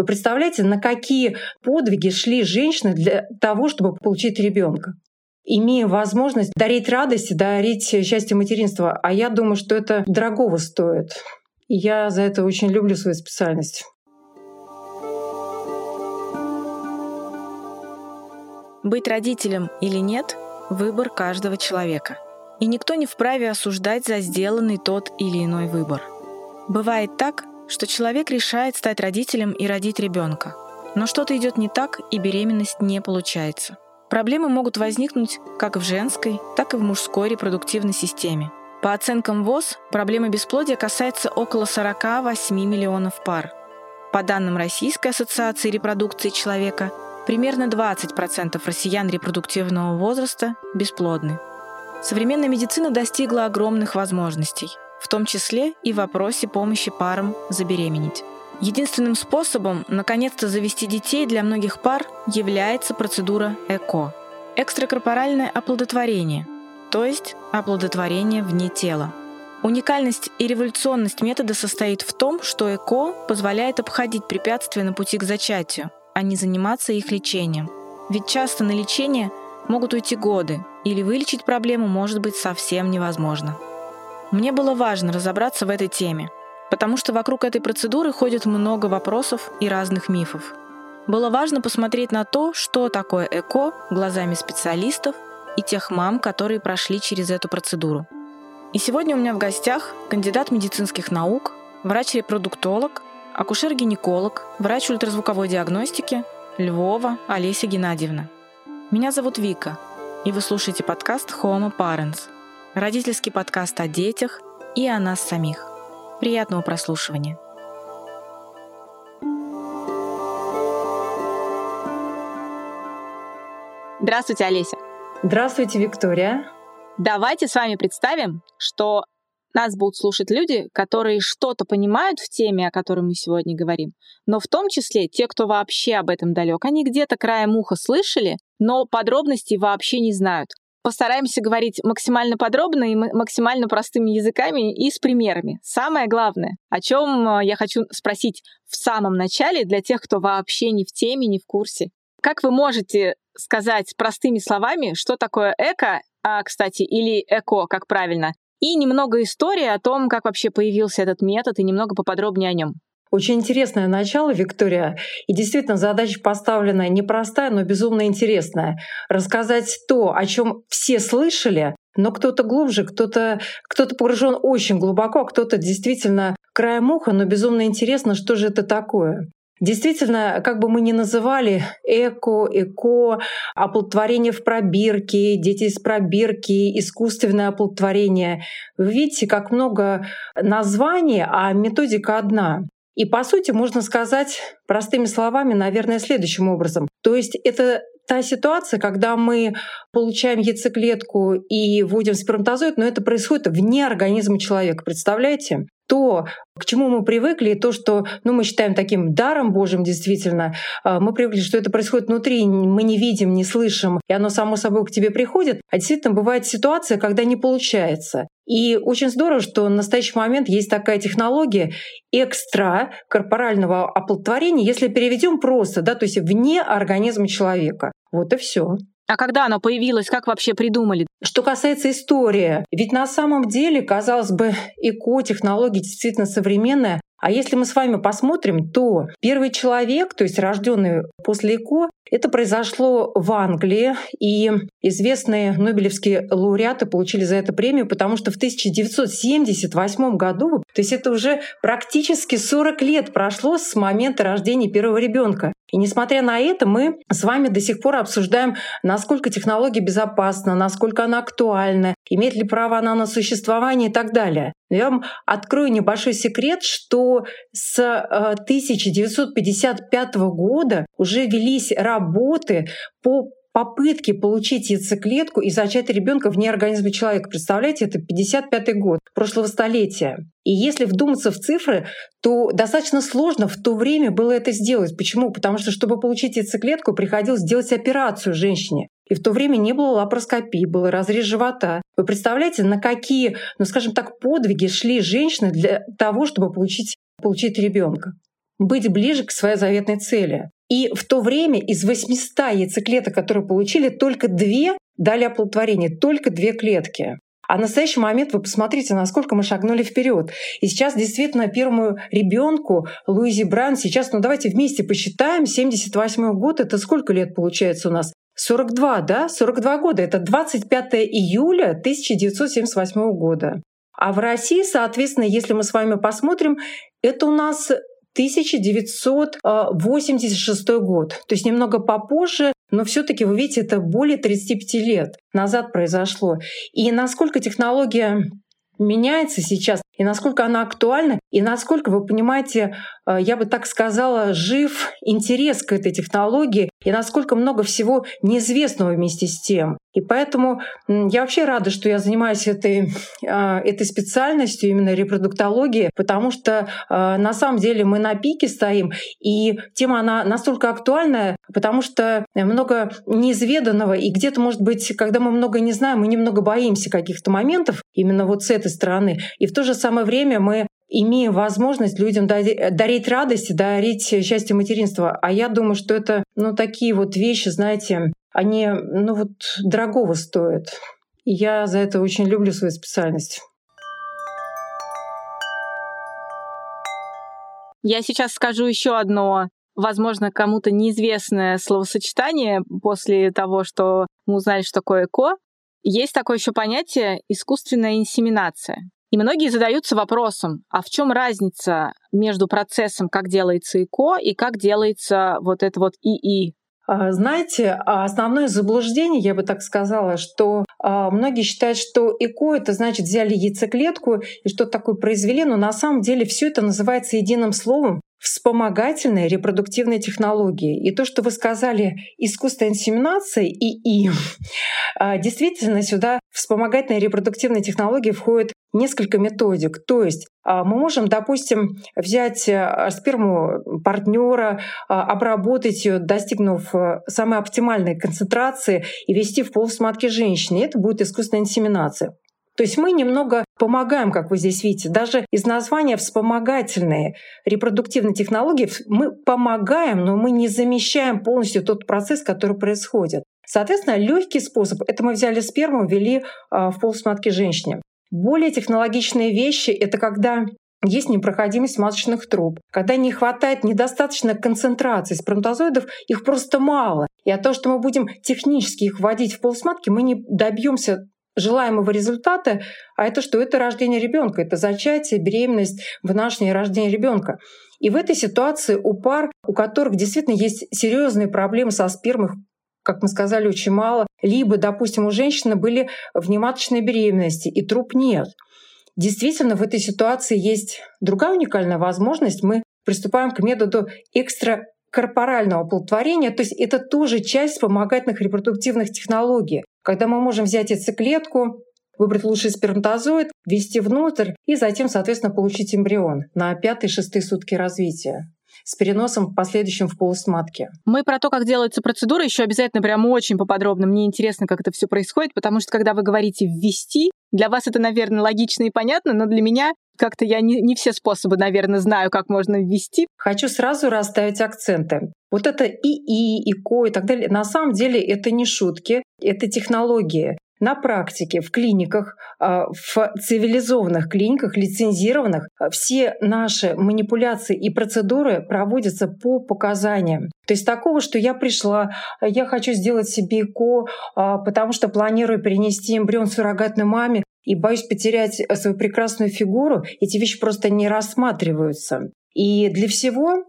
Вы представляете, на какие подвиги шли женщины для того, чтобы получить ребенка? имея возможность дарить радость, дарить счастье материнства. А я думаю, что это дорогого стоит. И я за это очень люблю свою специальность. Быть родителем или нет — выбор каждого человека. И никто не вправе осуждать за сделанный тот или иной выбор. Бывает так, что человек решает стать родителем и родить ребенка, но что-то идет не так, и беременность не получается — Проблемы могут возникнуть как в женской, так и в мужской репродуктивной системе. По оценкам ВОЗ, проблема бесплодия касается около 48 миллионов пар. По данным Российской ассоциации репродукции человека, примерно 20% россиян репродуктивного возраста бесплодны. Современная медицина достигла огромных возможностей, в том числе и в вопросе помощи парам забеременеть. Единственным способом наконец-то завести детей для многих пар является процедура ЭКО – экстракорпоральное оплодотворение, то есть оплодотворение вне тела. Уникальность и революционность метода состоит в том, что ЭКО позволяет обходить препятствия на пути к зачатию, а не заниматься их лечением. Ведь часто на лечение могут уйти годы, или вылечить проблему может быть совсем невозможно. Мне было важно разобраться в этой теме – потому что вокруг этой процедуры ходит много вопросов и разных мифов. Было важно посмотреть на то, что такое ЭКО глазами специалистов и тех мам, которые прошли через эту процедуру. И сегодня у меня в гостях кандидат медицинских наук, врач-репродуктолог, акушер-гинеколог, врач ультразвуковой диагностики Львова Олеся Геннадьевна. Меня зовут Вика, и вы слушаете подкаст Homo Parents, родительский подкаст о детях и о нас самих. Приятного прослушивания. Здравствуйте, Олеся. Здравствуйте, Виктория. Давайте с вами представим, что нас будут слушать люди, которые что-то понимают в теме, о которой мы сегодня говорим, но в том числе те, кто вообще об этом далек. Они где-то краем уха слышали, но подробностей вообще не знают. Постараемся говорить максимально подробно и максимально простыми языками и с примерами. Самое главное, о чем э, я хочу спросить в самом начале для тех, кто вообще не в теме, не в курсе. Как вы можете сказать простыми словами, что такое эко, а, кстати, или эко, как правильно, и немного истории о том, как вообще появился этот метод, и немного поподробнее о нем. Очень интересное начало, Виктория. И действительно, задача поставлена непростая, но безумно интересная. Рассказать то, о чем все слышали, но кто-то глубже, кто-то кто погружен очень глубоко, а кто-то действительно краем уха, но безумно интересно, что же это такое. Действительно, как бы мы ни называли эко, эко, оплодотворение в пробирке, дети из пробирки, искусственное оплодотворение, вы видите, как много названий, а методика одна. И по сути можно сказать простыми словами, наверное, следующим образом. То есть это та ситуация, когда мы получаем яйцеклетку и вводим сперматозоид, но это происходит вне организма человека. Представляете? то, к чему мы привыкли, то, что ну, мы считаем таким даром Божьим действительно, а, мы привыкли, что это происходит внутри, мы не видим, не слышим, и оно само собой к тебе приходит. А действительно бывает ситуация, когда не получается. И очень здорово, что в настоящий момент есть такая технология экстра корпорального оплодотворения, если переведем просто, да, то есть вне организма человека. Вот и все. А когда оно появилось, как вообще придумали? Что касается истории, ведь на самом деле, казалось бы, ЭКО-технология действительно современная, а если мы с вами посмотрим, то первый человек, то есть рожденный после ЭКО, это произошло в Англии, и известные нобелевские лауреаты получили за это премию, потому что в 1978 году, то есть это уже практически 40 лет прошло с момента рождения первого ребенка. И несмотря на это, мы с вами до сих пор обсуждаем, насколько технология безопасна, насколько она актуальна, имеет ли право она на существование и так далее. Я вам открою небольшой секрет, что с 1955 э, года уже велись работы по попытки получить яйцеклетку и зачать ребенка вне организма человека. Представляете, это 55 год прошлого столетия. И если вдуматься в цифры, то достаточно сложно в то время было это сделать. Почему? Потому что, чтобы получить яйцеклетку, приходилось сделать операцию женщине. И в то время не было лапароскопии, был разрез живота. Вы представляете, на какие, ну скажем так, подвиги шли женщины для того, чтобы получить, получить ребенка? быть ближе к своей заветной цели. И в то время из 800 яйцеклеток, которые получили, только две дали оплодотворение, только две клетки. А в настоящий момент вы посмотрите, насколько мы шагнули вперед. И сейчас действительно первому ребенку Луизи Бран сейчас, ну давайте вместе посчитаем, 78 год, это сколько лет получается у нас? 42, да? 42 года. Это 25 июля 1978 года. А в России, соответственно, если мы с вами посмотрим, это у нас 1986 год, то есть немного попозже, но все таки вы видите, это более 35 лет назад произошло. И насколько технология меняется сейчас, и насколько она актуальна, и насколько, вы понимаете, э, я бы так сказала, жив интерес к этой технологии, и насколько много всего неизвестного вместе с тем. И поэтому я вообще рада, что я занимаюсь этой, а, этой специальностью, именно репродуктологией, потому что а, на самом деле мы на пике стоим, и тема она настолько актуальная, потому что много неизведанного, и где-то, может быть, когда мы много не знаем, мы немного боимся каких-то моментов именно вот с этой стороны. И в то же самое время мы имеем возможность людям дарить радость, дарить счастье материнства. А я думаю, что это ну, такие вот вещи, знаете, они ну, вот, дорогого стоят. И я за это очень люблю свою специальность. Я сейчас скажу еще одно, возможно, кому-то неизвестное словосочетание после того, что мы узнали, что такое ЭКО. Есть такое еще понятие искусственная инсеминация. И многие задаются вопросом, а в чем разница между процессом, как делается ЭКО, и как делается вот это вот ИИ? А, знаете, а основное заблуждение, я бы так сказала, что а, многие считают, что ЭКО это значит взяли яйцеклетку и что-то такое произвели, но на самом деле все это называется единым словом вспомогательные репродуктивные технологии. И то, что вы сказали, искусственная инсеминация и и, действительно сюда вспомогательные репродуктивные технологии входят несколько методик. То есть а, мы можем, допустим, взять э, сперму партнера, а, обработать ее, достигнув э, самой оптимальной концентрации и ввести в полость матки женщины. Это будет искусственная инсеминация. То есть мы немного помогаем, как вы здесь видите. Даже из названия вспомогательные репродуктивные технологии мы помогаем, но мы не замещаем полностью тот процесс, который происходит. Соответственно, легкий способ — это мы взяли сперму, ввели а, в полость матки женщине. Более технологичные вещи — это когда есть непроходимость маточных труб, когда не хватает недостаточно концентрации сперматозоидов, их просто мало. И от того, что мы будем технически их вводить в полость матки, мы не добьемся желаемого результата, а это что? Это рождение ребенка, это зачатие, беременность, вынашивание рождение ребенка. И в этой ситуации у пар, у которых действительно есть серьезные проблемы со спермой, как мы сказали, очень мало, либо, допустим, у женщины были внематочные беременности, и труп нет. Действительно, в этой ситуации есть другая уникальная возможность. Мы приступаем к методу экстра корпорального оплодотворения, то есть это тоже часть вспомогательных репродуктивных технологий, когда мы можем взять яйцеклетку, выбрать лучший сперматозоид, ввести внутрь и затем, соответственно, получить эмбрион на пятые-шестые сутки развития с переносом в последующем в полость матки. Мы про то, как делается процедура, еще обязательно прям очень поподробно. Мне интересно, как это все происходит, потому что когда вы говорите «ввести», для вас это, наверное, логично и понятно, но для меня как-то я не, не все способы, наверное, знаю, как можно ввести. Хочу сразу расставить акценты. Вот это ИИ, ИКО и так далее, на самом деле это не шутки, это технологии на практике в клиниках, а, в цивилизованных клиниках, лицензированных, все наши манипуляции и процедуры проводятся по показаниям. То есть такого, что я пришла, я хочу сделать себе ЭКО, а, потому что планирую перенести эмбрион суррогатной маме, и боюсь потерять свою прекрасную фигуру, эти вещи просто не рассматриваются. И для всего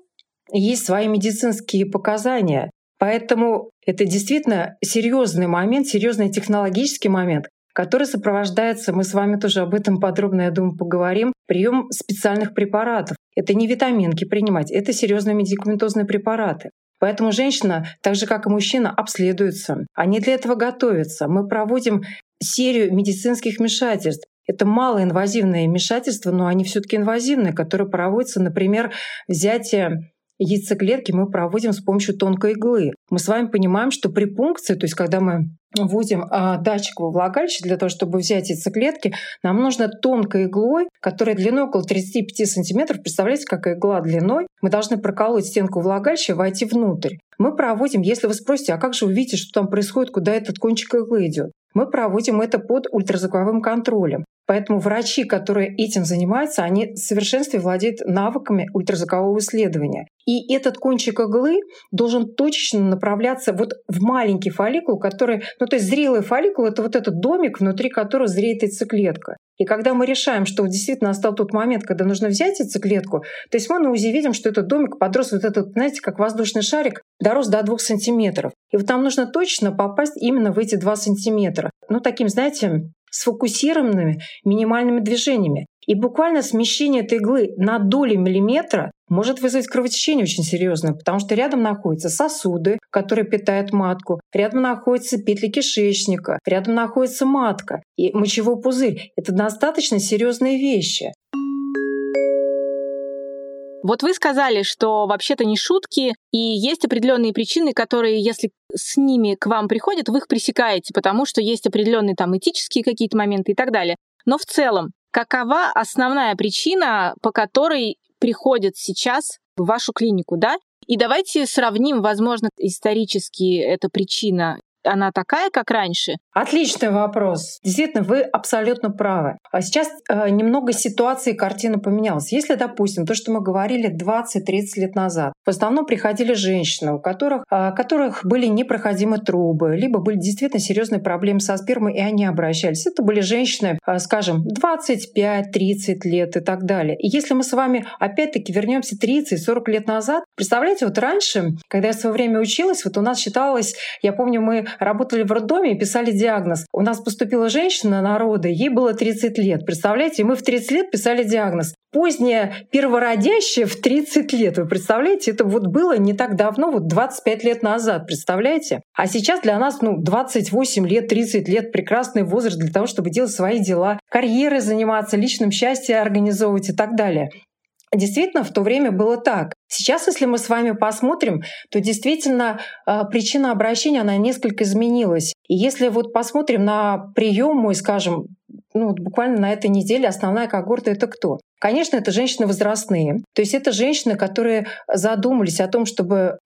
есть свои медицинские показания. Поэтому это действительно серьезный момент, серьезный технологический момент, который сопровождается, мы с вами тоже об этом подробно, я думаю, поговорим, прием специальных препаратов. Это не витаминки принимать, это серьезные медикаментозные препараты. Поэтому женщина, так же как и мужчина, обследуется. Они для этого готовятся. Мы проводим серию медицинских вмешательств. Это малоинвазивные вмешательства, но они все таки инвазивные, которые проводятся, например, взятие яйцеклетки мы проводим с помощью тонкой иглы. Мы с вами понимаем, что при пункции, то есть когда мы вводим а, датчик во влагалище для того, чтобы взять яйцеклетки, нам нужно тонкой иглой, которая длиной около 35 сантиметров. Представляете, какая игла длиной? Мы должны проколоть стенку влагалища и войти внутрь. Мы проводим, если вы спросите, а как же вы видите, что там происходит, куда этот кончик иглы идет? Мы проводим это под ультразвуковым контролем. Поэтому врачи, которые этим занимаются, они в совершенстве владеют навыками ультразвукового исследования. И этот кончик иглы должен точечно направляться вот в маленький фолликул, который, ну то есть зрелый фолликул — это вот этот домик, внутри которого зреет яйцеклетка. И когда мы решаем, что действительно настал тот момент, когда нужно взять яйцеклетку, то есть мы на УЗИ видим, что этот домик подрос вот этот, знаете, как воздушный шарик, дорос до двух сантиметров. И вот нам нужно точно попасть именно в эти два сантиметра. Ну, таким, знаете, сфокусированными минимальными движениями. И буквально смещение этой иглы на доли миллиметра может вызвать кровотечение очень серьезное, потому что рядом находятся сосуды, которые питают матку, рядом находятся петли кишечника, рядом находится матка и мочевой пузырь. Это достаточно серьезные вещи. Вот вы сказали, что вообще-то не шутки, и есть определенные причины, которые, если с ними к вам приходят, вы их пресекаете, потому что есть определенные там этические какие-то моменты и так далее. Но в целом, какова основная причина, по которой приходят сейчас в вашу клинику, да? И давайте сравним, возможно, исторически эта причина она такая, как раньше? Отличный вопрос. Действительно, вы абсолютно правы. А сейчас э, немного ситуации и картина поменялась. Если, допустим, то, что мы говорили 20-30 лет назад, в основном приходили женщины, у которых, э, которых были непроходимы трубы, либо были действительно серьезные проблемы со спермой, и они обращались. Это были женщины, э, скажем, 25-30 лет и так далее. И если мы с вами опять-таки вернемся 30-40 лет назад, представляете, вот раньше, когда я в свое время училась, вот у нас считалось, я помню, мы работали в роддоме и писали диагноз. У нас поступила женщина на роды, ей было 30 лет. Представляете, мы в 30 лет писали диагноз. Поздняя первородящая в 30 лет. Вы представляете, это вот было не так давно, вот 25 лет назад, представляете? А сейчас для нас, ну, 28 лет, 30 лет — прекрасный возраст для того, чтобы делать свои дела, карьерой заниматься, личным счастьем организовывать и так далее. Действительно, в то время было так. Сейчас, если мы с вами посмотрим, то действительно а, причина обращения, она несколько изменилась. И если вот посмотрим на прием мой, скажем, ну, буквально на этой неделе основная когорта — это кто? Конечно, это женщины возрастные. То есть это женщины, которые задумались о том, чтобы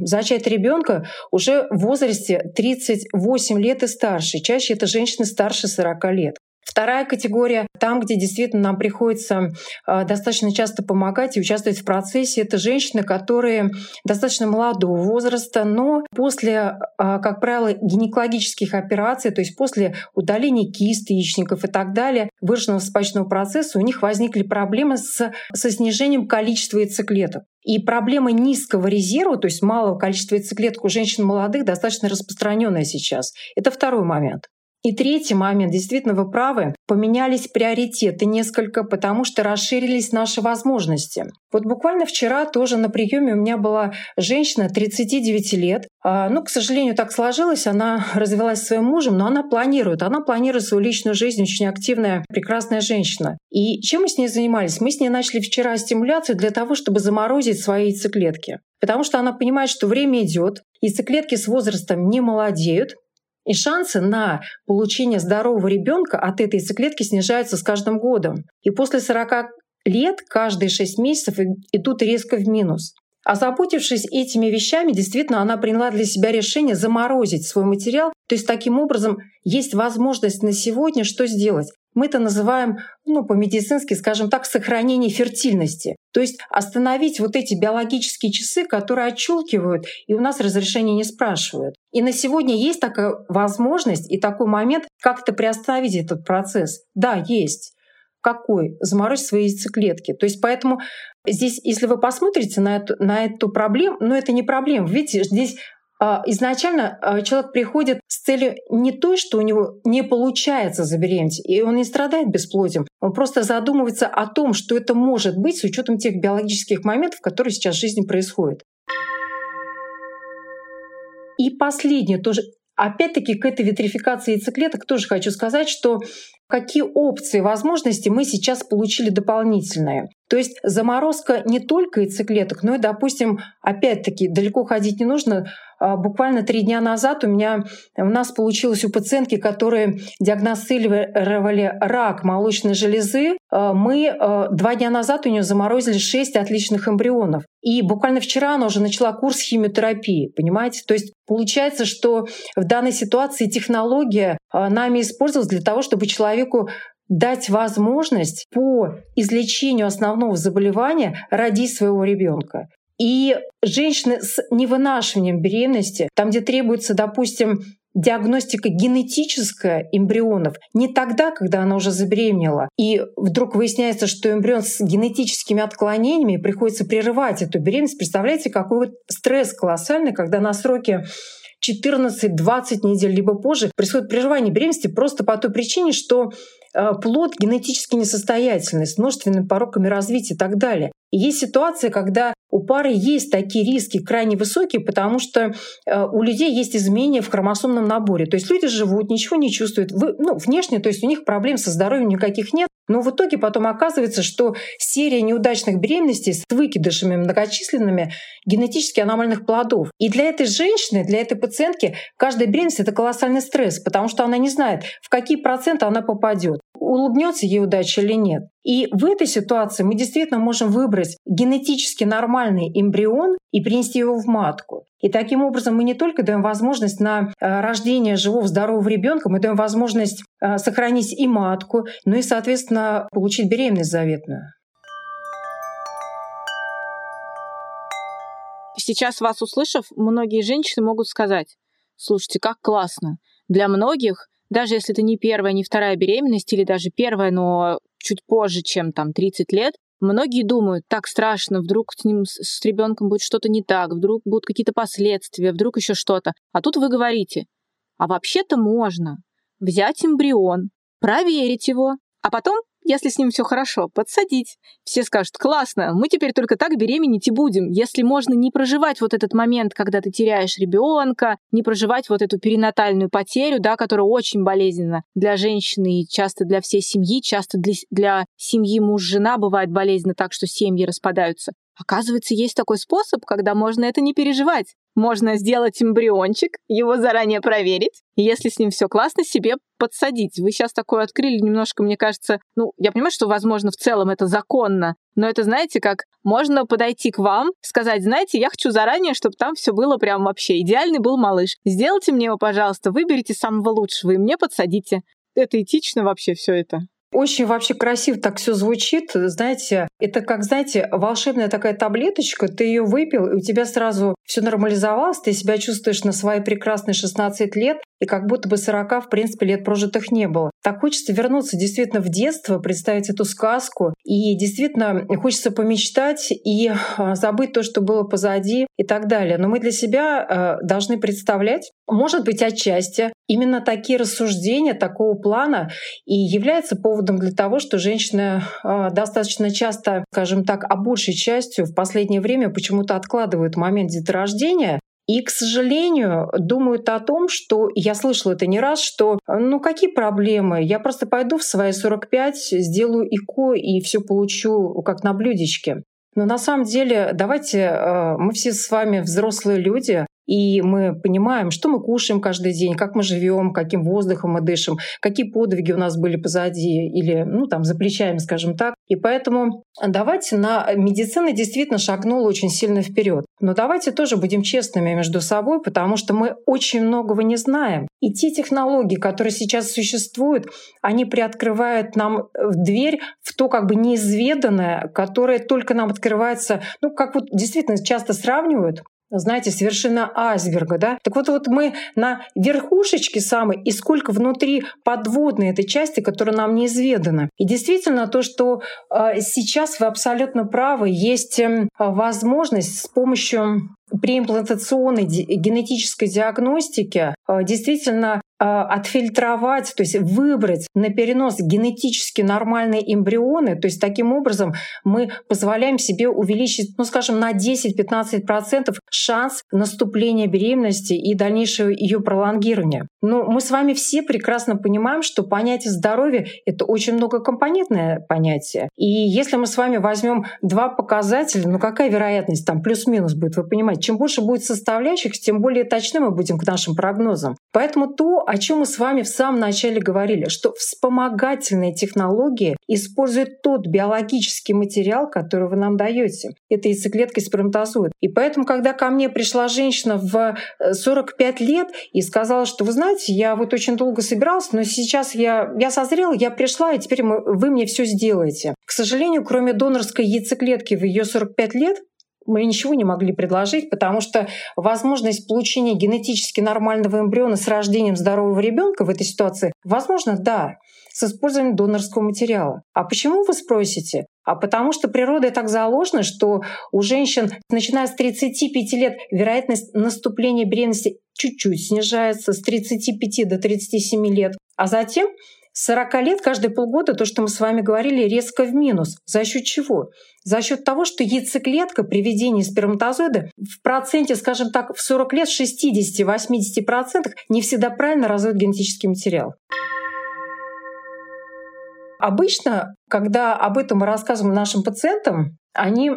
зачать ребенка уже в возрасте 38 лет и старше. Чаще это женщины старше 40 лет. Вторая категория, там, где действительно нам приходится а, достаточно часто помогать и участвовать в процессе, это женщины, которые достаточно молодого возраста, но после, а, как правило, гинекологических операций, то есть после удаления кист, яичников и так далее, выраженного вспачного процесса, у них возникли проблемы с, со снижением количества яйцеклеток. И проблема низкого резерва, то есть малого количества яйцеклеток у женщин молодых, достаточно распространенная сейчас. Это второй момент. И третий момент, действительно, вы правы, поменялись приоритеты несколько, потому что расширились наши возможности. Вот буквально вчера тоже на приеме у меня была женщина 39 лет. А, ну, к сожалению, так сложилось, она развелась со своим мужем, но она планирует, она планирует свою личную жизнь, очень активная, прекрасная женщина. И чем мы с ней занимались? Мы с ней начали вчера стимуляцию для того, чтобы заморозить свои яйцеклетки. Потому что она понимает, что время идет, яйцеклетки с возрастом не молодеют, и шансы на получение здорового ребенка от этой яйцеклетки снижаются с каждым годом. И после 40 лет каждые 6 месяцев идут резко в минус. Озаботившись этими вещами, действительно, она приняла для себя решение заморозить свой материал. То есть таким образом есть возможность на сегодня что сделать? Мы это называем, ну, по-медицински, скажем так, сохранение фертильности. То есть остановить вот эти биологические часы, которые отчелкивают, и у нас разрешения не спрашивают. И на сегодня есть такая возможность и такой момент, как это приостановить этот процесс. Да, есть какой? Заморозить свои яйцеклетки. То есть поэтому здесь, если вы посмотрите на эту, на эту проблему, но ну, это не проблема. Видите, здесь изначально а, человек приходит с целью не той, что у него не получается забеременеть, и он не страдает бесплодием, он просто задумывается о том, что это может быть с учетом тех биологических моментов, которые сейчас в жизни происходят. И последнее тоже Опять-таки к этой витрификации яйцеклеток тоже хочу сказать, что какие опции, возможности мы сейчас получили дополнительные. То есть заморозка не только яйцеклеток, но и, допустим, опять-таки далеко ходить не нужно. А, буквально три дня назад у меня у нас получилось у пациентки, которые диагностировали рак молочной железы, а, мы а, два дня назад у нее заморозили шесть отличных эмбрионов. И буквально вчера она уже начала курс химиотерапии, понимаете? То есть получается, что в данной ситуации технология нами использовалась для того, чтобы человеку дать возможность по излечению основного заболевания родить своего ребенка. И женщины с невынашиванием беременности, там, где требуется, допустим, диагностика генетическая эмбрионов не тогда, когда она уже забеременела, и вдруг выясняется, что эмбрион с генетическими отклонениями, приходится прерывать эту беременность. Представляете, какой вот стресс колоссальный, когда на сроке 14-20 недель, либо позже происходит прерывание беременности просто по той причине, что э, плод генетически несостоятельный, с множественными пороками развития и так далее. Есть ситуация, когда у пары есть такие риски крайне высокие, потому что э, у людей есть изменения в хромосомном наборе. То есть люди живут, ничего не чувствуют. Вы, ну, внешне, то есть у них проблем со здоровьем никаких нет. Но в итоге потом оказывается, что серия неудачных беременностей с выкидышами многочисленными генетически аномальных плодов. И для этой женщины, для этой пациентки каждая беременность — это колоссальный стресс, потому что она не знает, в какие проценты она попадет улыбнется ей удача или нет. И в этой ситуации мы действительно можем выбрать генетически нормальный эмбрион и принести его в матку. И таким образом мы не только даем возможность на э, рождение живого здорового ребенка, мы даем возможность э, сохранить и матку, ну и, соответственно, получить беременность заветную. Сейчас вас услышав, многие женщины могут сказать, слушайте, как классно. Для многих даже если это не первая, не вторая беременность, или даже первая, но чуть позже, чем там 30 лет, многие думают, так страшно, вдруг с ним, с ребенком будет что-то не так, вдруг будут какие-то последствия, вдруг еще что-то. А тут вы говорите, а вообще-то можно взять эмбрион, проверить его, а потом если с ним все хорошо, подсадить. Все скажут, классно, мы теперь только так беременеть и будем. Если можно не проживать вот этот момент, когда ты теряешь ребенка, не проживать вот эту перинатальную потерю, да, которая очень болезненна для женщины и часто для всей семьи, часто для, для семьи муж-жена бывает болезненно так, что семьи распадаются. Оказывается, есть такой способ, когда можно это не переживать. Можно сделать эмбриончик, его заранее проверить, и если с ним все классно, себе подсадить. Вы сейчас такое открыли немножко, мне кажется, ну, я понимаю, что, возможно, в целом это законно, но это, знаете, как можно подойти к вам, сказать, знаете, я хочу заранее, чтобы там все было прям вообще идеальный был малыш. Сделайте мне его, пожалуйста, выберите самого лучшего и мне подсадите. Это этично вообще все это. Очень вообще красиво так все звучит. Знаете, это как, знаете, волшебная такая таблеточка, ты ее выпил, и у тебя сразу все нормализовалось, ты себя чувствуешь на свои прекрасные 16 лет, и как будто бы 40, в принципе, лет прожитых не было. Так хочется вернуться действительно в детство, представить эту сказку, и действительно хочется помечтать и а, забыть то, что было позади и так далее. Но мы для себя а, должны представлять, может быть, отчасти именно такие рассуждения такого плана и являются поводом для того, что женщины а, достаточно часто, скажем так, а большей частью в последнее время почему-то откладывают момент деторождения, и, к сожалению, думают о том, что я слышала это не раз, что ну какие проблемы, я просто пойду в свои 45, сделаю ИКО и все получу как на блюдечке. Но на самом деле, давайте, э, мы все с вами взрослые люди, и мы понимаем, что мы кушаем каждый день, как мы живем, каким воздухом мы дышим, какие подвиги у нас были позади или ну, там, за плечами, скажем так. И поэтому давайте на медицина действительно шагнула очень сильно вперед. Но давайте тоже будем честными между собой, потому что мы очень многого не знаем. И те технологии, которые сейчас существуют, они приоткрывают нам дверь в то как бы неизведанное, которое только нам открывается, ну, как вот действительно часто сравнивают знаете, с вершина айсберга, да? Так вот, вот мы на верхушечке самой, и сколько внутри подводной этой части, которая нам неизведана. И действительно, то, что э, сейчас вы абсолютно правы, есть э, возможность с помощью преимплантационной генетической диагностики э, действительно а, отфильтровать, то есть выбрать на перенос генетически нормальные эмбрионы, то есть таким образом мы позволяем себе увеличить, ну скажем, на 10-15% шанс наступления беременности и дальнейшего ее пролонгирования. Но мы с вами все прекрасно понимаем, что понятие здоровья — это очень многокомпонентное понятие. И если мы с вами возьмем два показателя, ну какая вероятность там плюс-минус будет, вы понимаете, чем больше будет составляющих, тем более точны мы будем к нашим прогнозам. Поэтому то, о чем мы с вами в самом начале говорили, что вспомогательные технологии используют тот биологический материал, который вы нам даете. Это яйцеклетка сперматозоид. И поэтому, когда ко мне пришла женщина в 45 э, лет и сказала, что вы знаете, я вот очень долго собирался, но сейчас я, я созрела, я пришла, и теперь мы, вы мне все сделаете. К сожалению, кроме донорской яйцеклетки в ее 45 лет, мы ничего не могли предложить, потому что возможность получения генетически нормального эмбриона с рождением здорового ребенка в этой ситуации, возможно, да, с использованием донорского материала. А почему вы спросите? А потому что природой так заложено, что у женщин, начиная с 35 лет, вероятность наступления беременности чуть-чуть снижается с 35 до 37 лет, а затем с 40 лет каждые полгода, то, что мы с вами говорили, резко в минус. За счет чего? За счет того, что яйцеклетка при введении сперматозоида в проценте, скажем так, в 40 лет 60-80% не всегда правильно разводит генетический материал. Обычно, когда об этом мы рассказываем нашим пациентам, они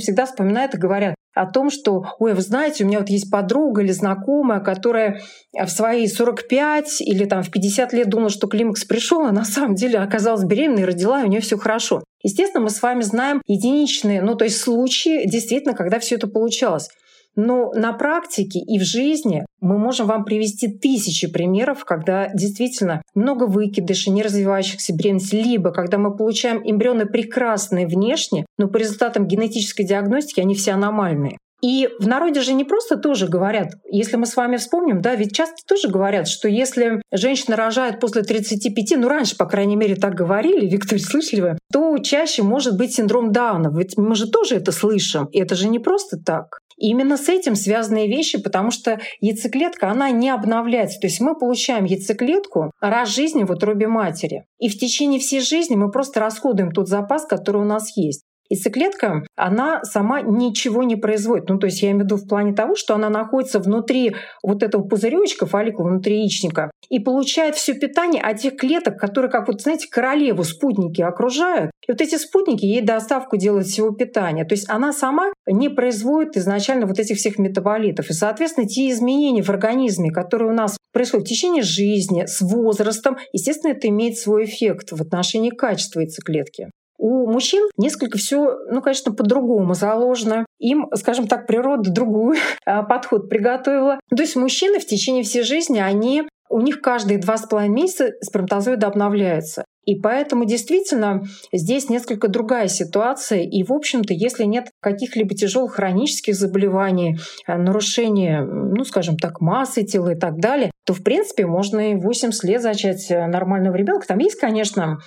всегда вспоминают и говорят, о том, что, ой, вы знаете, у меня вот есть подруга или знакомая, которая в свои 45 или там в 50 лет думала, что климакс пришел, а на самом деле оказалась беременной, родила, и у нее все хорошо. Естественно, мы с вами знаем единичные, ну то есть случаи, действительно, когда все это получалось. Но на практике и в жизни мы можем вам привести тысячи примеров, когда действительно много выкидышей, не развивающихся беременностей, либо когда мы получаем эмбрионы прекрасные внешне, но по результатам генетической диагностики они все аномальные. И в народе же не просто тоже говорят, если мы с вами вспомним, да, ведь часто тоже говорят, что если женщина рожает после 35, ну раньше, по крайней мере, так говорили, Виктория, слышали вы, то чаще может быть синдром Дауна. Ведь мы же тоже это слышим, и это же не просто так. Именно с этим связанные вещи, потому что яйцеклетка, она не обновляется. То есть мы получаем яйцеклетку раз в жизни в утробе матери. И в течение всей жизни мы просто расходуем тот запас, который у нас есть. Яйцеклетка, она сама ничего не производит. Ну, то есть я имею в виду в плане того, что она находится внутри вот этого пузыречка, фолликула, внутри яичника, и получает все питание от тех клеток, которые, как вот, знаете, королеву спутники окружают. И вот эти спутники ей доставку делают всего питания. То есть она сама не производит изначально вот этих всех метаболитов. И, соответственно, те изменения в организме, которые у нас происходят в течение жизни, с возрастом, естественно, это имеет свой эффект в отношении качества яйцеклетки. У мужчин несколько все, ну, конечно, по-другому заложено. Им, скажем так, природа другой а, подход приготовила. То есть мужчины в течение всей жизни, они у них каждые два с половиной месяца сперматозоиды обновляются. И поэтому действительно здесь несколько другая ситуация. И, в общем-то, если нет каких-либо тяжелых хронических заболеваний, а, нарушения, ну, скажем так, массы тела и так далее, то, в принципе, можно и 80 лет зачать э, нормального ребенка. Там есть, конечно,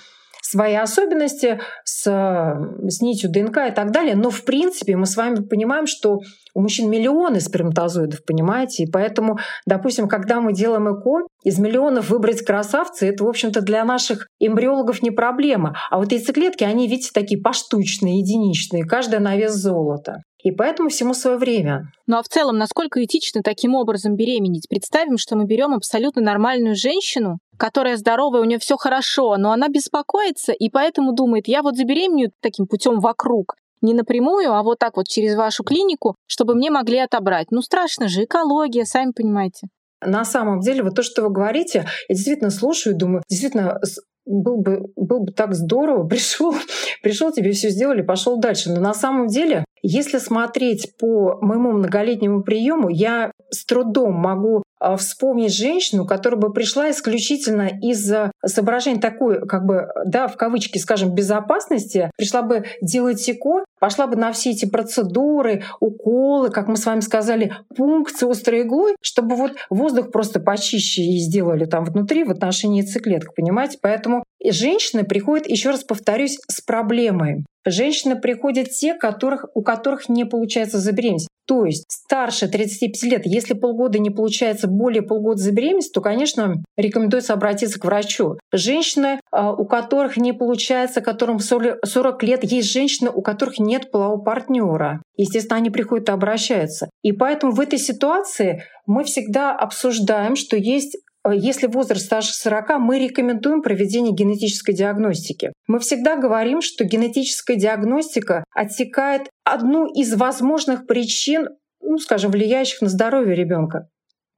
свои особенности с, с нитью ДНК и так далее. Но в принципе мы с вами понимаем, что у мужчин миллионы сперматозоидов, понимаете? И поэтому, допустим, когда мы делаем ЭКО, из миллионов выбрать красавца, это, в общем-то, для наших эмбриологов не проблема. А вот яйцеклетки, они, видите, такие поштучные, единичные, каждая на вес золота. И поэтому всему свое время. Ну а в целом, насколько этично таким образом беременеть? Представим, что мы берем абсолютно нормальную женщину, которая здоровая, у нее все хорошо, но она беспокоится и поэтому думает, я вот забеременею таким путем вокруг. Не напрямую, а вот так вот через вашу клинику, чтобы мне могли отобрать. Ну страшно же, экология, сами понимаете. На самом деле, вот то, что вы говорите, я действительно слушаю и думаю, действительно, был бы, был бы так здорово, пришел, пришел, тебе все сделали, пошел дальше. Но на самом деле, если смотреть по моему многолетнему приему, я с трудом могу вспомнить женщину, которая бы пришла исключительно из соображений такой, как бы, да, в кавычки, скажем, безопасности, пришла бы делать ЭКО, пошла бы на все эти процедуры, уколы, как мы с вами сказали, пункции острой иглой, чтобы вот воздух просто почище ей сделали там внутри в отношении яйцеклеток, понимаете? Поэтому женщины приходят, еще раз повторюсь, с проблемой. Женщины приходят те, которых, у которых не получается забеременеть. То есть старше 35 лет, если полгода не получается более полгода за беременность, то, конечно, рекомендуется обратиться к врачу. Женщины, а, у которых не получается, которым 40 лет, есть женщины, у которых нет полового партнера. Естественно, они приходят и обращаются. И поэтому в этой ситуации мы всегда обсуждаем, что есть если возраст старше 40, мы рекомендуем проведение генетической диагностики. Мы всегда говорим, что генетическая диагностика отсекает одну из возможных причин, ну, скажем, влияющих на здоровье ребенка.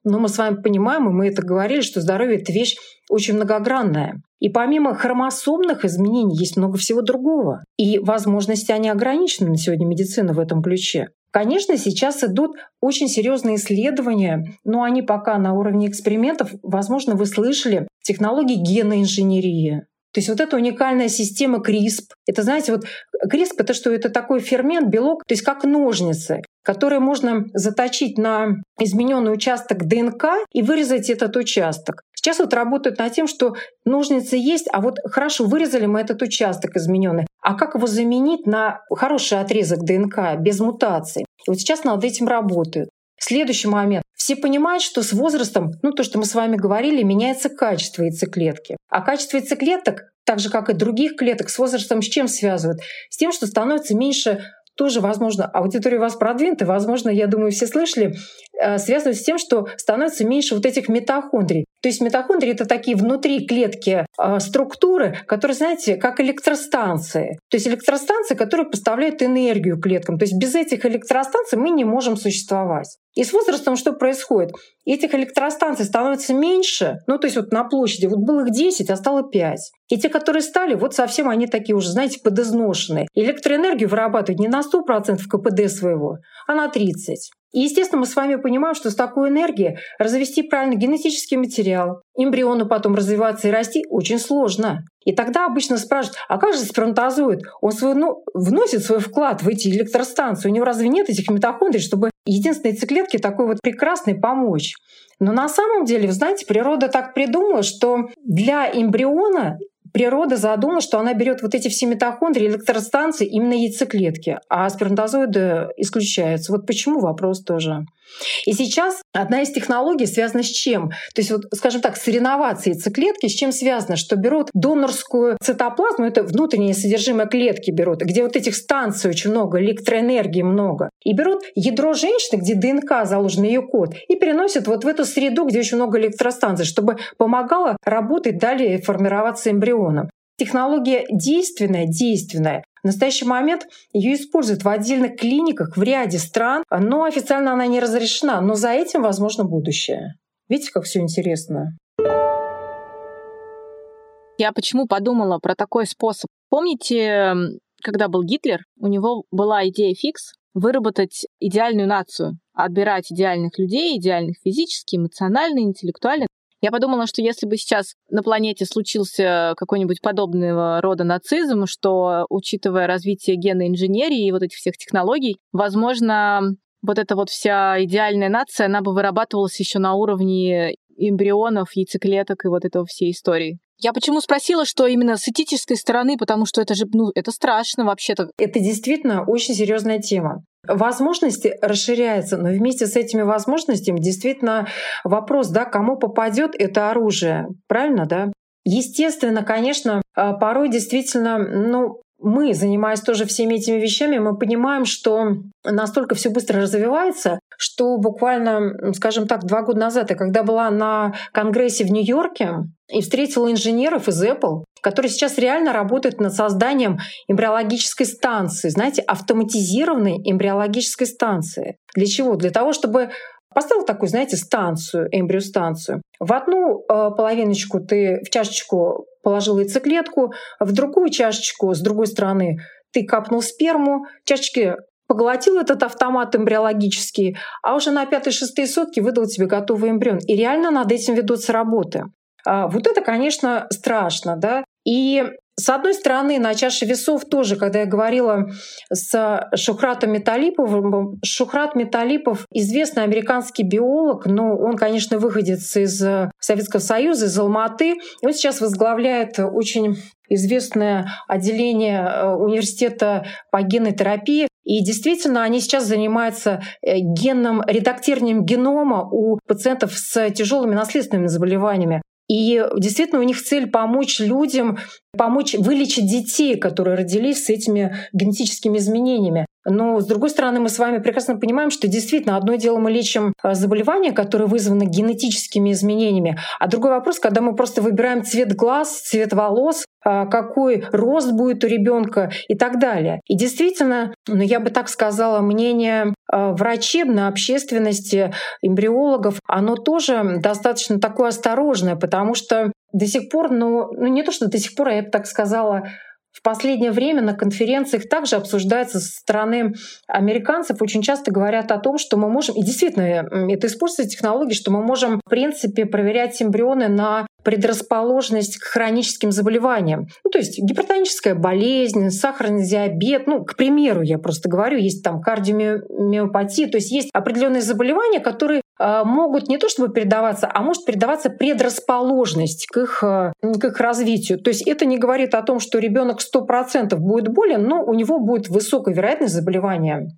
Но мы с вами понимаем, и мы это говорили, что здоровье — это вещь очень многогранная. И помимо хромосомных изменений есть много всего другого. И возможности, они ограничены на сегодня медицина в этом ключе. Конечно, сейчас идут очень серьезные исследования, но они пока на уровне экспериментов. Возможно, вы слышали технологии генной инженерии. То есть вот эта уникальная система CRISP. Это, знаете, вот CRISP — это что? Это такой фермент, белок, то есть как ножницы, которые можно заточить на измененный участок ДНК и вырезать этот участок. Сейчас вот работают над тем, что ножницы есть, а вот хорошо, вырезали мы этот участок измененный, а как его заменить на хороший отрезок ДНК без мутаций? И вот сейчас над этим работают. Следующий момент. Все понимают, что с возрастом, ну то, что мы с вами говорили, меняется качество яйцеклетки. А качество яйцеклеток, так же как и других клеток, с возрастом с чем связывают? С тем, что становится меньше тоже, возможно, аудитория у вас продвинутая, возможно, я думаю, все слышали, связывают с тем, что становится меньше вот этих митохондрий. То есть митохондрии — это такие внутри клетки э, структуры, которые, знаете, как электростанции. То есть электростанции, которые поставляют энергию клеткам. То есть без этих электростанций мы не можем существовать. И с возрастом что происходит? Этих электростанций становится меньше, ну то есть вот на площади, вот было их 10, а стало 5. И те, которые стали, вот совсем они такие уже, знаете, подизношенные. Электроэнергию вырабатывают не на 100% КПД своего, а на 30%. И, естественно, мы с вами понимаем, что с такой энергией развести правильно генетический материал, эмбриону потом развиваться и расти очень сложно. И тогда обычно спрашивают, а как же сперматозоид? Он свой, ну, вносит свой вклад в эти электростанции. У него разве нет этих митохондрий, чтобы единственной яйцеклетке такой вот прекрасной помочь? Но на самом деле, вы знаете, природа так придумала, что для эмбриона природа задумала, что она берет вот эти все митохондрии, электростанции именно яйцеклетки, а сперматозоиды исключаются. Вот почему вопрос тоже. И сейчас одна из технологий связана с чем? То есть, вот, скажем так, соревноваться яйцеклетки с чем связано? Что берут донорскую цитоплазму, это внутреннее содержимое клетки берут, где вот этих станций очень много, электроэнергии много. И берут ядро женщины, где ДНК заложен ее код, и переносят вот в эту среду, где очень много электростанций, чтобы помогало работать далее формироваться эмбрионом. Технология действенная, действенная. В настоящий момент ее используют в отдельных клиниках в ряде стран, но официально она не разрешена. Но за этим возможно будущее. Видите, как все интересно? Я почему подумала про такой способ? Помните, когда был Гитлер, у него была идея фикс выработать идеальную нацию, отбирать идеальных людей, идеальных физически, эмоционально, интеллектуально, я подумала, что если бы сейчас на планете случился какой-нибудь подобного рода нацизм, что, учитывая развитие генной инженерии и вот этих всех технологий, возможно, вот эта вот вся идеальная нация, она бы вырабатывалась еще на уровне эмбрионов, яйцеклеток и вот этого всей истории. Я почему спросила, что именно с этической стороны, потому что это же, ну, это страшно вообще-то. Это действительно очень серьезная тема. Возможности расширяются, но вместе с этими возможностями действительно вопрос, да, кому попадет это оружие, правильно, да? Естественно, конечно, а, порой действительно, ну, мы, занимаясь тоже всеми этими вещами, мы понимаем, что настолько все быстро развивается, что буквально, скажем так, два года назад, я когда была на конгрессе в Нью-Йорке и встретила инженеров из Apple, которые сейчас реально работают над созданием эмбриологической станции, знаете, автоматизированной эмбриологической станции. Для чего? Для того, чтобы Поставил такую, знаете, станцию, эмбриостанцию. В одну э, половиночку ты в чашечку положил яйцеклетку, в другую чашечку с другой стороны ты капнул сперму, чашечки поглотил этот автомат эмбриологический, а уже на пятые-шестые сутки выдал тебе готовый эмбрион. И реально над этим ведутся работы. А вот это, конечно, страшно, да. И с одной стороны, на чаше весов тоже, когда я говорила с Шухратом Металиповым, Шухрат Металипов — известный американский биолог, но он, конечно, выходец из Советского Союза, из Алматы. Он сейчас возглавляет очень известное отделение э, университета по генотерапии И действительно, они сейчас занимаются э, генным редактированием генома у пациентов с тяжелыми наследственными заболеваниями. И действительно у них цель помочь людям, помочь вылечить детей, которые родились с этими генетическими изменениями. Но, с другой стороны, мы с вами прекрасно понимаем, что действительно одно дело мы лечим э, заболевания, которые вызваны генетическими изменениями, а другой вопрос, когда мы просто выбираем цвет глаз, цвет волос, э, какой рост будет у ребенка и так далее. И действительно, ну, я бы так сказала, мнение э, врачебной общественности, эмбриологов, оно тоже достаточно такое осторожное, потому что до сих пор, ну, ну не то, что до сих пор, а я бы так сказала, в последнее время на конференциях также обсуждается со стороны американцев. Очень часто говорят о том, что мы можем, и действительно это используется технологии, что мы можем, в принципе, проверять эмбрионы на предрасположенность к хроническим заболеваниям. Ну, то есть гипертоническая болезнь, сахарный диабет, ну, к примеру, я просто говорю, есть там кардиомиопатия, то есть есть определенные заболевания, которые могут не то чтобы передаваться, а может передаваться предрасположенность к их, э, к их развитию. То есть это не говорит о том, что ребенок 100% будет болен, но у него будет высокая вероятность заболевания.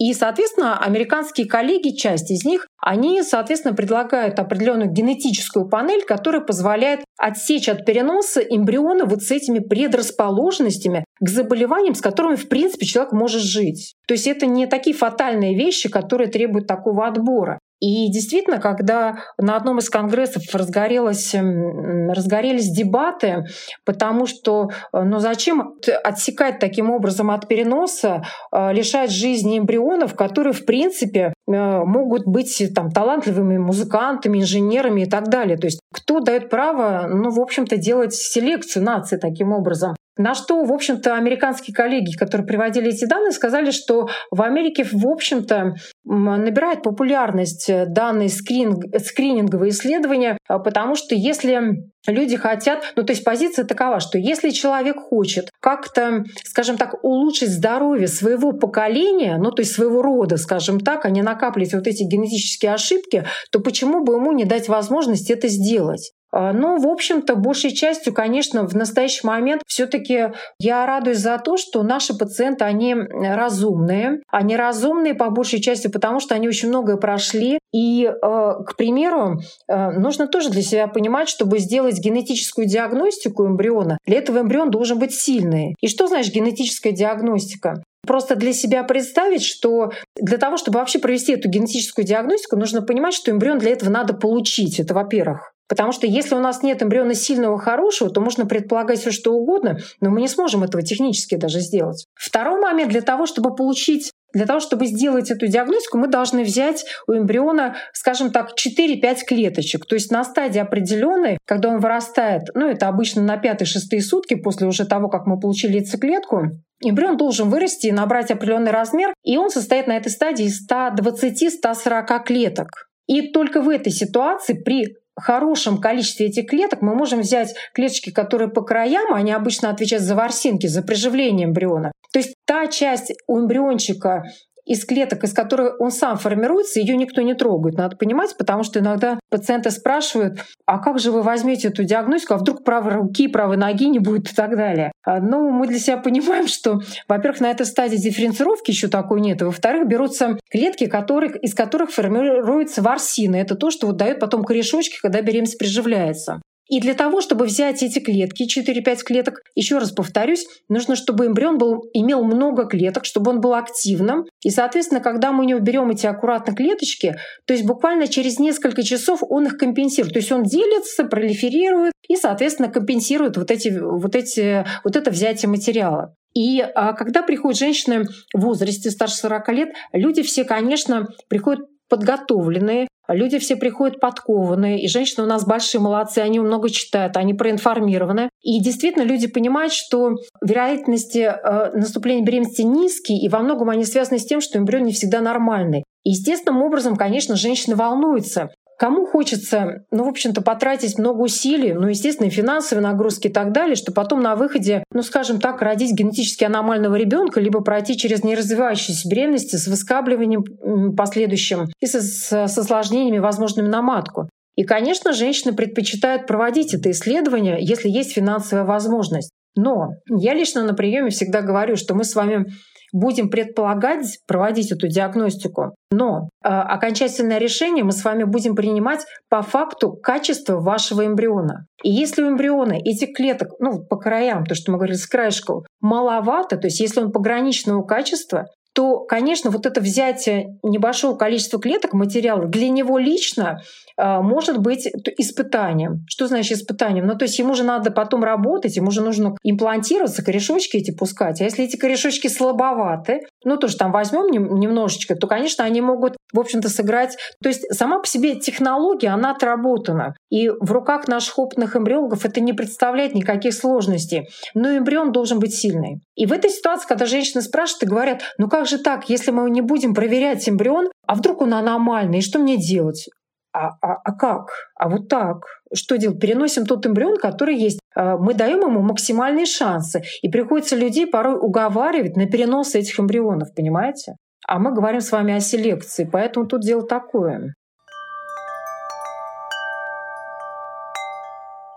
И, соответственно, американские коллеги, часть из них, они, соответственно, предлагают определенную генетическую панель, которая позволяет отсечь от переноса эмбриона вот с этими предрасположенностями к заболеваниям, с которыми, в принципе, человек может жить. То есть это не такие фатальные вещи, которые требуют такого отбора. И действительно, когда на одном из конгрессов разгорелось, разгорелись дебаты, потому что ну зачем отсекать таким образом от переноса, э, лишать жизни эмбрионов, которые, в принципе, э, могут быть там, талантливыми музыкантами, инженерами и так далее. То есть кто дает право, ну, в общем-то, делать селекцию нации таким образом? На что, в общем-то, американские коллеги, которые приводили эти данные, сказали, что в Америке, в общем-то, набирает популярность данные скрининг, скрининговые исследования, а, потому что если люди хотят, ну то есть позиция такова, что если человек хочет как-то, скажем так, улучшить здоровье своего поколения, ну то есть своего рода, скажем так, а не накапливать вот эти генетические ошибки, то почему бы ему не дать возможность это сделать? А, ну, в общем-то, большей частью, конечно, в настоящий момент все таки я радуюсь за то, что наши пациенты, они разумные. Они разумные по большей части, потому что они очень многое прошли. И, э, к примеру, э, нужно тоже для себя понимать, чтобы сделать генетическую диагностику эмбриона, для этого эмбрион должен быть сильный. И что значит генетическая диагностика? Просто для себя представить, что для того, чтобы вообще провести эту генетическую диагностику, нужно понимать, что эмбрион для этого надо получить. Это во-первых. Потому что если у нас нет эмбриона сильного, хорошего, то можно предполагать все что угодно, но мы не сможем этого технически даже сделать. Второй момент для того, чтобы получить для того, чтобы сделать эту диагностику, мы должны взять у эмбриона, скажем так, 4-5 клеточек. То есть на стадии определенной, когда он вырастает, ну это обычно на 5-6 сутки после уже того, как мы получили яйцеклетку, эмбрион должен вырасти и набрать определенный размер, и он состоит на этой стадии из 120-140 клеток. И только в этой ситуации при хорошем количестве этих клеток мы можем взять клеточки, которые по краям, они обычно отвечают за ворсинки, за приживление эмбриона. То есть та часть у эмбриончика, из клеток, из которых он сам формируется, ее никто не трогает. Надо понимать, потому что иногда пациенты спрашивают, а как же вы возьмете эту диагностику, а вдруг правой руки, правой ноги не будет и так далее. А, ну, мы для себя понимаем, что, во-первых, на этой стадии дифференцировки еще такой нет, во-вторых, берутся клетки, которых, из которых формируются ворсины. Это то, что вот дает потом корешочки, когда беременность приживляется. И для того, чтобы взять эти клетки, 4-5 клеток, еще раз повторюсь, нужно, чтобы эмбрион был, имел много клеток, чтобы он был активным. И, соответственно, когда мы у него берем эти аккуратно клеточки, то есть буквально через несколько часов он их компенсирует. То есть он делится, пролиферирует и, соответственно, компенсирует вот, эти, вот, эти, вот это взятие материала. И а, когда приходят женщины в возрасте старше 40 лет, люди все, конечно, приходят подготовленные, люди все приходят подкованные, и женщины у нас большие молодцы, они много читают, они проинформированы. И действительно люди понимают, что вероятности э, наступления беременности низкие, и во многом они связаны с тем, что эмбрион не всегда нормальный. естественным образом, конечно, женщины волнуются. Кому хочется, ну, в общем-то, потратить много усилий, ну, естественно, финансовые нагрузки и так далее, что потом на выходе, ну, скажем так, родить генетически аномального ребенка, либо пройти через неразвивающиеся беременности с выскабливанием последующим и со, с осложнениями, возможными на матку. И, конечно, женщины предпочитают проводить это исследование, если есть финансовая возможность. Но я лично на приеме всегда говорю, что мы с вами будем предполагать, проводить эту диагностику, но э, окончательное решение мы с вами будем принимать по факту качества вашего эмбриона. И если у эмбриона этих клеток, ну, по краям, то, что мы говорили с краешком, маловато, то есть если он пограничного качества, то, конечно, вот это взятие небольшого количества клеток материала для него лично может быть испытанием. Что значит испытанием? Ну, то есть ему же надо потом работать, ему же нужно имплантироваться, корешочки эти пускать. А если эти корешочки слабоваты, ну, то, что там возьмем немножечко, то, конечно, они могут, в общем-то, сыграть. То есть сама по себе технология, она отработана. И в руках наших опытных эмбриологов это не представляет никаких сложностей. Но эмбрион должен быть сильный. И в этой ситуации, когда женщины спрашивают и говорят, ну как же так, если мы не будем проверять эмбрион, а вдруг он аномальный, и что мне делать? А, а, а как? А вот так. Что делать? Переносим тот эмбрион, который есть. А, мы даем ему максимальные шансы. И приходится людей порой уговаривать на перенос этих эмбрионов, понимаете? А мы говорим с вами о селекции, поэтому тут дело такое.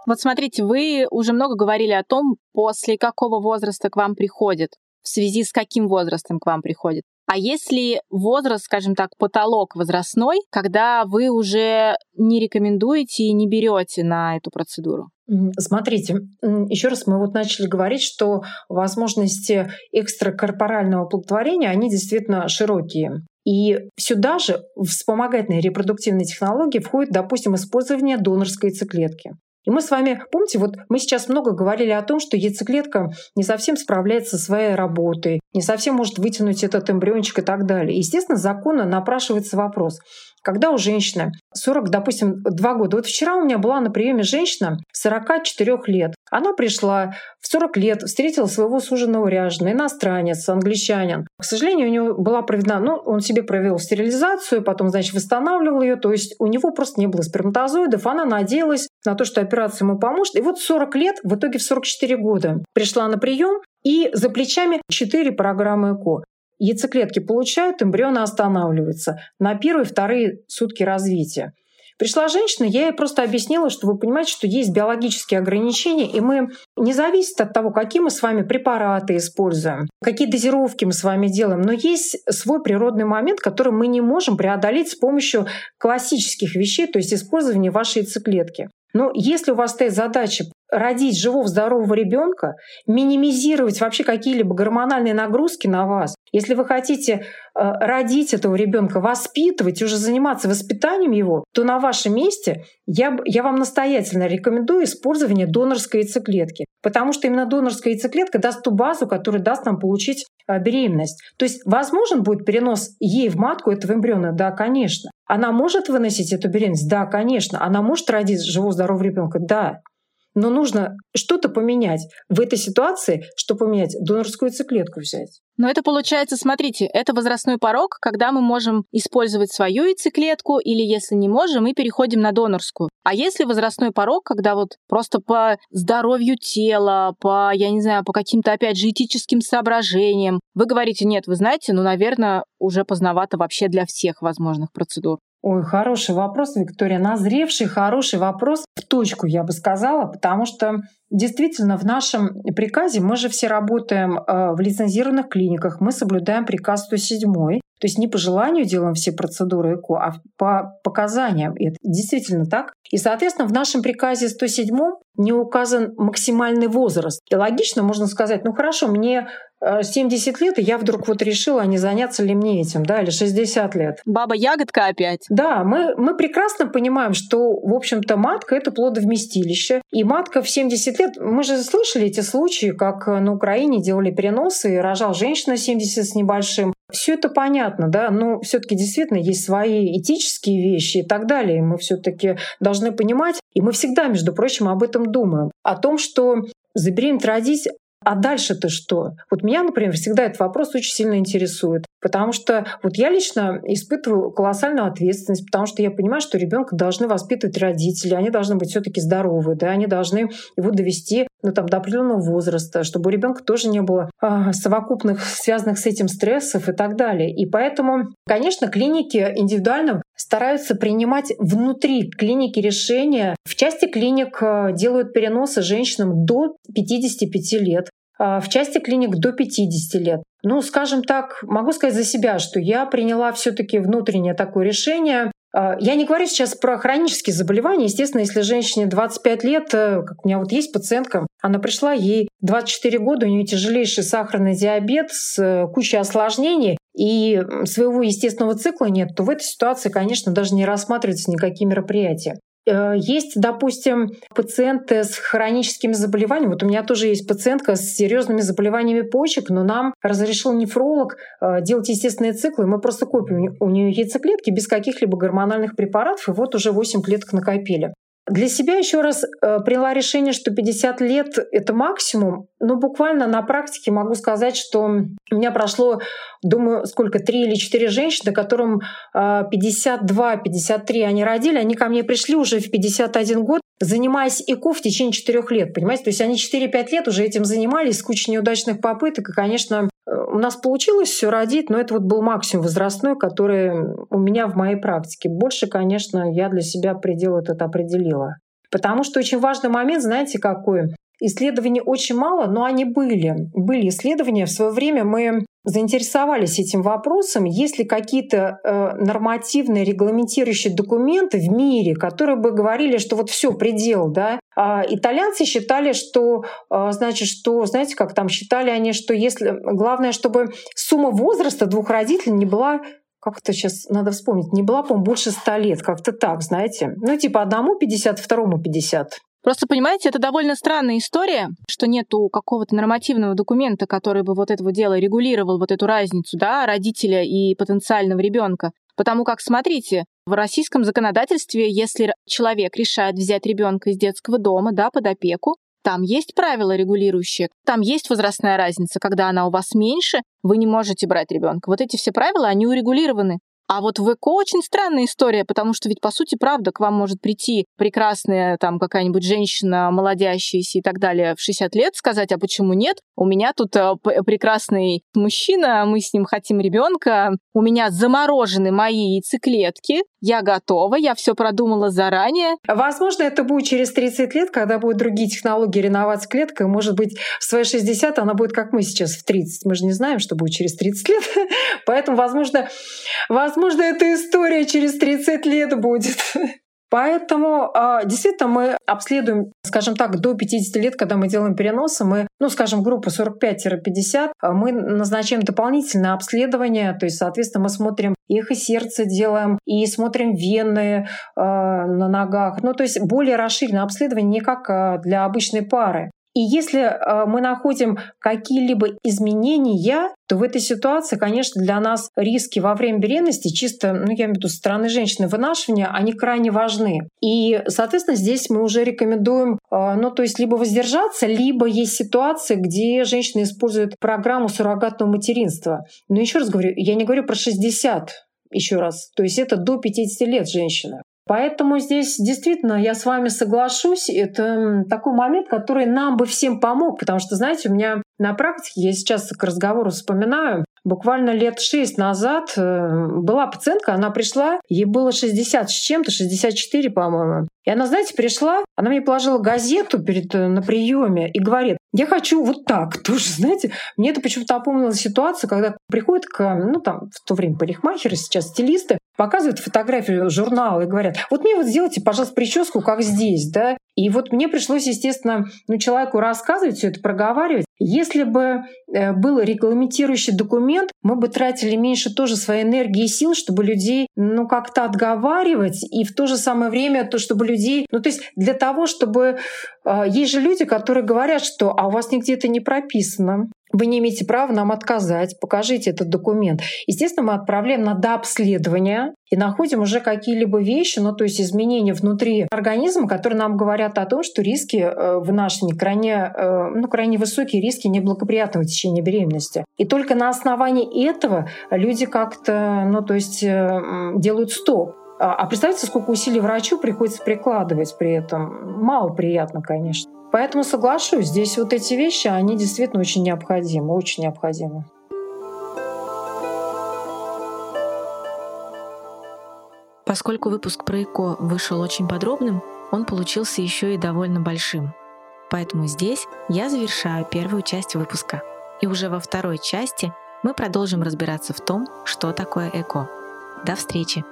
Вот смотрите, вы уже много говорили о том, после какого возраста к вам приходит, в связи с каким возрастом к вам приходит. А если возраст, скажем так, потолок возрастной, когда вы уже не рекомендуете и не берете на эту процедуру? Смотрите, еще раз мы вот начали говорить, что возможности экстракорпорального плодотворения, они действительно широкие. И сюда же в вспомогательные репродуктивные технологии входит, допустим, использование донорской яйцеклетки. И мы с вами, помните, вот мы сейчас много говорили о том, что яйцеклетка не совсем справляется со своей работой, не совсем может вытянуть этот эмбриончик и так далее. Естественно, законно напрашивается вопрос, когда у женщины 40, допустим, 2 года. Вот вчера у меня была на приеме женщина 44 лет. Она пришла в 40 лет, встретила своего суженого ряженого, иностранец, англичанин. К сожалению, у него была проведена, ну, он себе провел стерилизацию, потом, значит, восстанавливал ее, то есть у него просто не было сперматозоидов, она надеялась на то, что операция ему поможет. И вот 40 лет, в итоге в 44 года пришла на прием, и за плечами 4 программы ЭКО. Яйцеклетки получают, эмбрионы останавливаются на первые, вторые сутки развития. Пришла женщина, я ей просто объяснила, что вы понимаете, что есть биологические ограничения, и мы не зависит от того, какие мы с вами препараты используем, какие дозировки мы с вами делаем, но есть свой природный момент, который мы не можем преодолеть с помощью классических вещей, то есть использования вашей яйцеклетки. Но если у вас стоит задача родить живого, здорового ребенка, минимизировать вообще какие-либо гормональные нагрузки на вас, если вы хотите э, родить этого ребенка, воспитывать, уже заниматься воспитанием его, то на вашем месте я, я вам настоятельно рекомендую использование донорской яйцеклетки, потому что именно донорская яйцеклетка даст ту базу, которая даст нам получить э, беременность. То есть возможен будет перенос ей в матку этого эмбриона? Да, конечно. Она может выносить эту беременность? Да, конечно. Она может родить живого, здорового ребенка? Да но нужно что-то поменять в этой ситуации, что поменять, донорскую яйцеклетку взять. Но это получается, смотрите, это возрастной порог, когда мы можем использовать свою яйцеклетку, или если не можем, мы переходим на донорскую. А если возрастной порог, когда вот просто по здоровью тела, по, я не знаю, по каким-то, опять же, этическим соображениям, вы говорите, нет, вы знаете, ну, наверное, уже поздновато вообще для всех возможных процедур. Ой, хороший вопрос, Виктория. Назревший, хороший вопрос в точку, я бы сказала, потому что действительно в нашем приказе мы же все работаем э, в лицензированных клиниках, мы соблюдаем приказ 107, то есть не по желанию делаем все процедуры ЭКО, а по показаниям. И это действительно так. И, соответственно, в нашем приказе 107 не указан максимальный возраст. И логично можно сказать, ну хорошо, мне 70 э, лет, и я вдруг вот решила, а не заняться ли мне этим, да, или 60 лет. Баба-ягодка опять. Да, мы, мы прекрасно понимаем, что, в общем-то, матка — это плодовместилище. И матка в 70 лет... Мы же слышали эти случаи, как на Украине делали переносы, и рожал женщина 70 с небольшим. Все это понятно, да, но все-таки действительно есть свои этические вещи и так далее. Мы все-таки должны понимать, и мы всегда, между прочим, об этом думаем, о том, что забеременеть родить а дальше-то что? Вот меня, например, всегда этот вопрос очень сильно интересует. Потому что вот я лично испытываю колоссальную ответственность, потому что я понимаю, что ребенка должны воспитывать родители, они должны быть все-таки здоровы, да, они должны его довести ну, там, до определенного возраста, чтобы у ребенка тоже не было а, совокупных, связанных с этим стрессов и так далее. И поэтому, конечно, клиники индивидуально стараются принимать внутри клиники решения. В части клиник а, делают переносы женщинам до 55 лет. а, в части клиник до 50 лет. Ну, скажем так, могу сказать за себя, что я приняла все-таки внутреннее такое решение. А, я не говорю сейчас про хронические заболевания. Естественно, если женщине 25 лет, э, как у меня вот есть пациентка, она пришла, ей 24 года, у нее тяжелейший сахарный диабет с э, кучей осложнений, и своего естественного цикла нет, то в этой ситуации, конечно, даже не рассматриваются никакие мероприятия. Э, есть, допустим, пациенты с хроническими заболеваниями. Вот у меня тоже есть пациентка с серьезными заболеваниями почек, но нам разрешил нефролог э, делать естественные циклы. Мы просто копим у нее яйцеклетки без каких-либо гормональных препаратов, и вот уже 8 клеток накопили. Для себя еще раз э, приняла решение, что 50 лет — это максимум. Но буквально на практике могу сказать, что у меня прошло, думаю, сколько, три или четыре женщины, которым 52-53 э, они родили, они ко мне пришли уже в 51 год, занимаясь ИКО в течение четырех лет, понимаете? То есть они 4-5 лет уже этим занимались, с кучей неудачных попыток, и, конечно, у нас получилось все родить, но это вот был максимум возрастной, который у меня в моей практике. Больше, конечно, я для себя предел этот определила. Потому что очень важный момент, знаете, какой? Исследований очень мало, но они были. Были исследования. В свое время мы заинтересовались этим вопросом, есть ли какие-то э, нормативные регламентирующие документы в мире, которые бы говорили, что вот все предел, да. А итальянцы считали, что, э, значит, что, знаете, как там считали они, что если главное, чтобы сумма возраста двух родителей не была как это сейчас надо вспомнить, не была, по-моему, больше ста лет, как-то так, знаете. Ну, типа одному 50, второму 50. Просто, понимаете, это довольно странная история, что нету какого-то нормативного документа, который бы вот этого дела регулировал, вот эту разницу, да, родителя и потенциального ребенка. Потому как, смотрите, в российском законодательстве, если человек решает взять ребенка из детского дома, да, под опеку, там есть правила регулирующие, там есть возрастная разница, когда она у вас меньше, вы не можете брать ребенка. Вот эти все правила, они урегулированы. А вот в ЭКО очень странная история, потому что ведь, по сути, правда, к вам может прийти прекрасная там какая-нибудь женщина, молодящаяся и так далее в 60 лет, сказать, а почему нет? У меня тут э, прекрасный мужчина, мы с ним хотим ребенка, у меня заморожены мои яйцеклетки, я готова, я все продумала заранее. Возможно, это будет через 30 лет, когда будут другие технологии реновать клеткой. Может быть, в свои 60 она будет, как мы сейчас, в 30. Мы же не знаем, что будет через 30 лет. Поэтому, возможно, возможно, эта история через 30 лет будет. Поэтому а, действительно мы обследуем, скажем так, до 50 лет, когда мы делаем переносы, мы, ну, скажем, группа 45-50, а, мы назначаем дополнительное обследование, то есть, соответственно, мы смотрим эхо сердца делаем и смотрим вены э, на ногах. Ну, то есть более расширенное обследование не как для обычной пары. И если э, мы находим какие-либо изменения, то в этой ситуации, конечно, для нас риски во время беременности, чисто, ну, я имею в виду, со стороны женщины вынашивания, они крайне важны. И, соответственно, здесь мы уже рекомендуем, э, ну, то есть либо воздержаться, либо есть ситуации, где женщина использует программу суррогатного материнства. Но еще раз говорю, я не говорю про 60, еще раз. То есть это до 50 лет женщина. Поэтому здесь действительно я с вами соглашусь. Это такой момент, который нам бы всем помог, потому что, знаете, у меня на практике, я сейчас к разговору вспоминаю, буквально лет шесть назад э, была пациентка, она пришла, ей было 60 с чем-то, 64, по-моему. И она, знаете, пришла, она мне положила газету перед, э, на приеме и говорит, я хочу вот так тоже, знаете. Мне это почему-то напомнила ситуацию, когда приходит к, ну там, в то время парикмахеры, сейчас стилисты, показывают фотографию журнала и говорят, вот мне вот сделайте, пожалуйста, прическу, как здесь, да. И вот мне пришлось, естественно, ну, человеку рассказывать все это, проговаривать. Если бы был регламентирующий документ, мы бы тратили меньше тоже своей энергии и сил, чтобы людей, ну, как-то отговаривать, и в то же самое время то, чтобы людей, ну, то есть для того, чтобы... Э, есть же люди, которые говорят, что «а у вас нигде это не прописано» вы не имеете права нам отказать, покажите этот документ. Естественно, мы отправляем на дообследование и находим уже какие-либо вещи, ну то есть изменения внутри организма, которые нам говорят о том, что риски э, вынашивания крайне, э, ну, крайне высокие риски неблагоприятного течения беременности. И только на основании этого люди как-то, ну то есть э, делают стоп. А, а представьте, сколько усилий врачу приходится прикладывать при этом. Мало приятно, конечно. Поэтому соглашусь, здесь вот эти вещи, они действительно очень необходимы, очень необходимы. Поскольку выпуск про ЭКО вышел очень подробным, он получился еще и довольно большим. Поэтому здесь я завершаю первую часть выпуска. И уже во второй части мы продолжим разбираться в том, что такое эко. До встречи!